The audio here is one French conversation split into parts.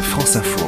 France Info.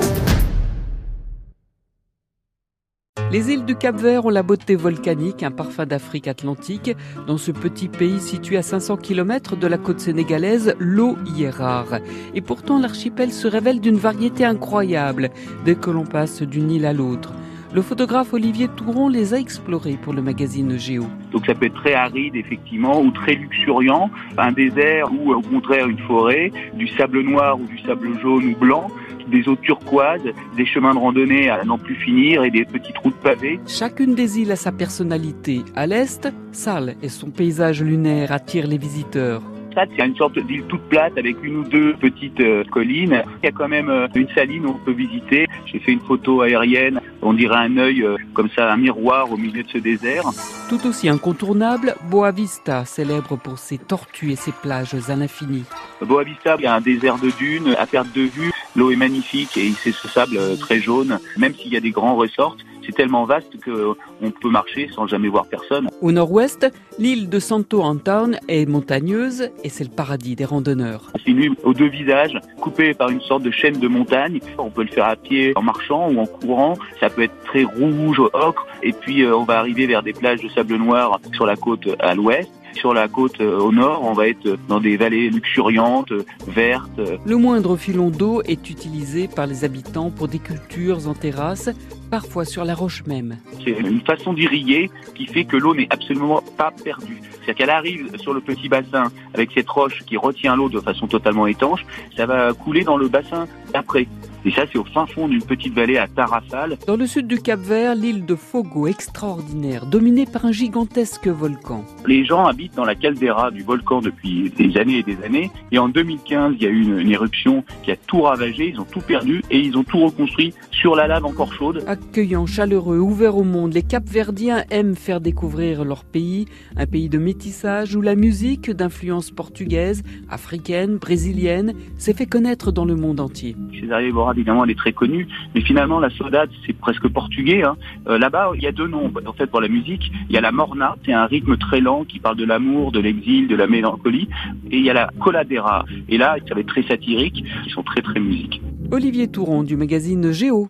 Les îles du Cap-Vert ont la beauté volcanique, un parfum d'Afrique atlantique. Dans ce petit pays situé à 500 km de la côte sénégalaise, l'eau y est rare. Et pourtant, l'archipel se révèle d'une variété incroyable dès que l'on passe d'une île à l'autre. Le photographe Olivier Touron les a explorés pour le magazine Géo. Donc ça peut être très aride effectivement ou très luxuriant, un désert ou au contraire une forêt, du sable noir ou du sable jaune ou blanc des eaux turquoises, des chemins de randonnée à n'en plus finir et des petites routes pavées. Chacune des îles a sa personnalité. À l'est, Salles et son paysage lunaire attirent les visiteurs. C'est une sorte d'île toute plate avec une ou deux petites euh, collines. Il y a quand même euh, une saline où on peut visiter. J'ai fait une photo aérienne. On dirait un œil euh, comme ça, un miroir au milieu de ce désert. Tout aussi incontournable, Boa Vista, célèbre pour ses tortues et ses plages à l'infini. Boa Vista, il y a un désert de dunes à perte de vue. L'eau est magnifique et c'est ce sable très jaune. Même s'il y a des grands ressorts, c'est tellement vaste qu'on peut marcher sans jamais voir personne. Au nord-ouest, l'île de Santo Anton est montagneuse et c'est le paradis des randonneurs. C'est une île aux deux visages, coupée par une sorte de chaîne de montagne. On peut le faire à pied en marchant ou en courant. Ça peut être très rouge, ocre. Et puis euh, on va arriver vers des plages de sable noir sur la côte à l'ouest. Sur la côte euh, au nord, on va être dans des vallées luxuriantes, vertes. Le moindre filon d'eau est utilisé par les habitants pour des cultures en terrasse, parfois sur la roche même. C'est une façon d'irriguer qui fait que l'eau n'est absolument pas perdue. C'est-à-dire qu'elle arrive sur le petit bassin avec cette roche qui retient l'eau de façon totalement étanche, ça va couler dans le bassin d'après. Et ça, c'est au fin fond d'une petite vallée à Tarrafal. Dans le sud du Cap-Vert, l'île de Fogo, extraordinaire, dominée par un gigantesque volcan. Les gens habitent dans la caldeira du volcan depuis des années et des années. Et en 2015, il y a eu une, une éruption qui a tout ravagé, ils ont tout perdu et ils ont tout reconstruit sur la lave encore chaude. Accueillants, chaleureux, ouverts au monde, les Capverdiens aiment faire découvrir leur pays, un pays de métissage où la musique d'influence portugaise, africaine, brésilienne s'est fait connaître dans le monde entier. César évidemment, elle est très connue, mais finalement, la saudade, c'est presque portugais. Hein. Euh, Là-bas, il y a deux noms, en fait, pour la musique. Il y a la morna, c'est un rythme très lent qui parle de l'amour, de l'exil, de la mélancolie, et il y a la coladera. Et là, ça va être très satirique, ils sont très, très musiques. Olivier Touron du magazine Géo.